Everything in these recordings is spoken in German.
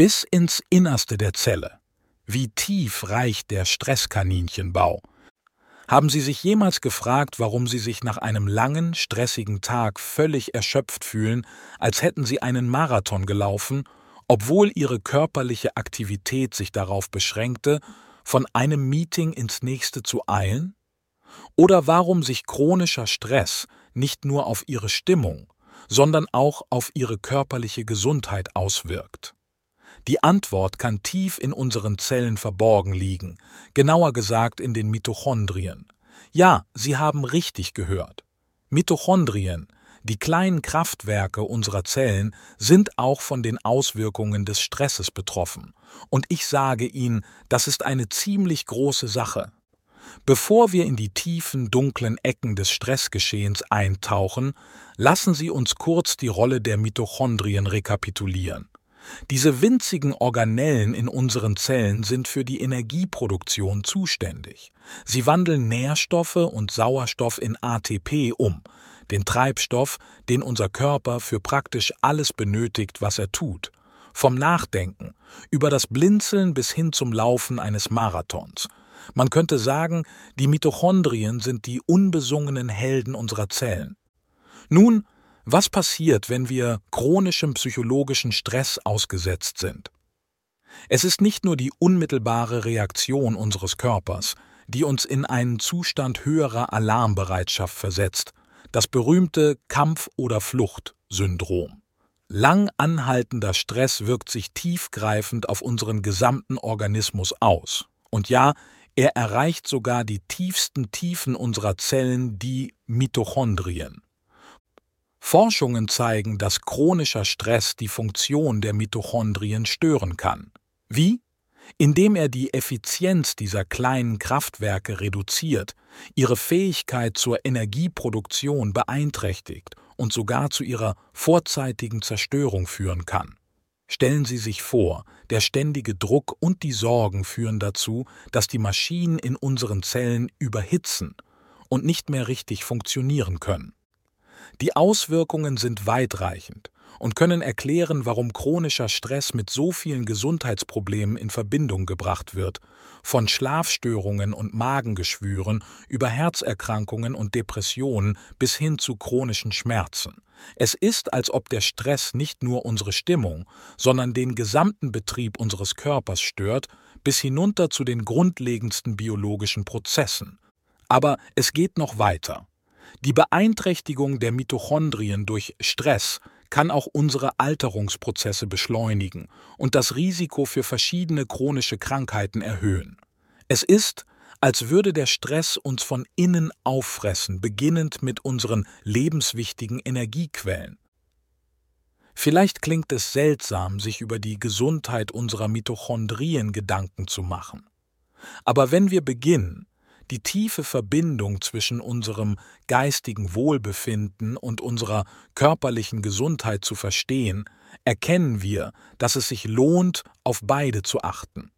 Bis ins Innerste der Zelle. Wie tief reicht der Stresskaninchenbau? Haben Sie sich jemals gefragt, warum Sie sich nach einem langen, stressigen Tag völlig erschöpft fühlen, als hätten Sie einen Marathon gelaufen, obwohl Ihre körperliche Aktivität sich darauf beschränkte, von einem Meeting ins nächste zu eilen? Oder warum sich chronischer Stress nicht nur auf Ihre Stimmung, sondern auch auf Ihre körperliche Gesundheit auswirkt? Die Antwort kann tief in unseren Zellen verborgen liegen, genauer gesagt in den Mitochondrien. Ja, Sie haben richtig gehört. Mitochondrien, die kleinen Kraftwerke unserer Zellen, sind auch von den Auswirkungen des Stresses betroffen. Und ich sage Ihnen, das ist eine ziemlich große Sache. Bevor wir in die tiefen, dunklen Ecken des Stressgeschehens eintauchen, lassen Sie uns kurz die Rolle der Mitochondrien rekapitulieren. Diese winzigen Organellen in unseren Zellen sind für die Energieproduktion zuständig. Sie wandeln Nährstoffe und Sauerstoff in ATP um, den Treibstoff, den unser Körper für praktisch alles benötigt, was er tut. Vom Nachdenken, über das Blinzeln bis hin zum Laufen eines Marathons. Man könnte sagen, die Mitochondrien sind die unbesungenen Helden unserer Zellen. Nun, was passiert, wenn wir chronischem psychologischen Stress ausgesetzt sind? Es ist nicht nur die unmittelbare Reaktion unseres Körpers, die uns in einen Zustand höherer Alarmbereitschaft versetzt, das berühmte Kampf- oder Flucht-Syndrom. Lang anhaltender Stress wirkt sich tiefgreifend auf unseren gesamten Organismus aus. Und ja, er erreicht sogar die tiefsten Tiefen unserer Zellen, die Mitochondrien. Forschungen zeigen, dass chronischer Stress die Funktion der Mitochondrien stören kann. Wie? Indem er die Effizienz dieser kleinen Kraftwerke reduziert, ihre Fähigkeit zur Energieproduktion beeinträchtigt und sogar zu ihrer vorzeitigen Zerstörung führen kann. Stellen Sie sich vor, der ständige Druck und die Sorgen führen dazu, dass die Maschinen in unseren Zellen überhitzen und nicht mehr richtig funktionieren können. Die Auswirkungen sind weitreichend und können erklären, warum chronischer Stress mit so vielen Gesundheitsproblemen in Verbindung gebracht wird, von Schlafstörungen und Magengeschwüren über Herzerkrankungen und Depressionen bis hin zu chronischen Schmerzen. Es ist, als ob der Stress nicht nur unsere Stimmung, sondern den gesamten Betrieb unseres Körpers stört, bis hinunter zu den grundlegendsten biologischen Prozessen. Aber es geht noch weiter. Die Beeinträchtigung der Mitochondrien durch Stress kann auch unsere Alterungsprozesse beschleunigen und das Risiko für verschiedene chronische Krankheiten erhöhen. Es ist, als würde der Stress uns von innen auffressen, beginnend mit unseren lebenswichtigen Energiequellen. Vielleicht klingt es seltsam, sich über die Gesundheit unserer Mitochondrien Gedanken zu machen. Aber wenn wir beginnen, die tiefe Verbindung zwischen unserem geistigen Wohlbefinden und unserer körperlichen Gesundheit zu verstehen, erkennen wir, dass es sich lohnt, auf beide zu achten.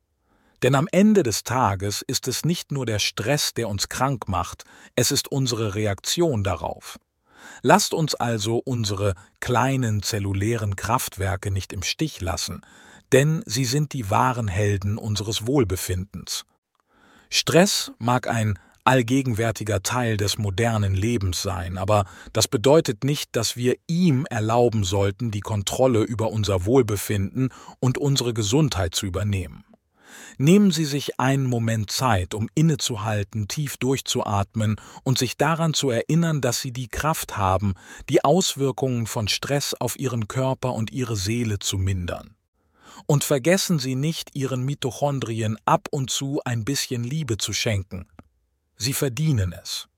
Denn am Ende des Tages ist es nicht nur der Stress, der uns krank macht, es ist unsere Reaktion darauf. Lasst uns also unsere kleinen zellulären Kraftwerke nicht im Stich lassen, denn sie sind die wahren Helden unseres Wohlbefindens. Stress mag ein allgegenwärtiger Teil des modernen Lebens sein, aber das bedeutet nicht, dass wir ihm erlauben sollten, die Kontrolle über unser Wohlbefinden und unsere Gesundheit zu übernehmen. Nehmen Sie sich einen Moment Zeit, um innezuhalten, tief durchzuatmen und sich daran zu erinnern, dass Sie die Kraft haben, die Auswirkungen von Stress auf Ihren Körper und Ihre Seele zu mindern. Und vergessen Sie nicht, Ihren Mitochondrien ab und zu ein bisschen Liebe zu schenken. Sie verdienen es.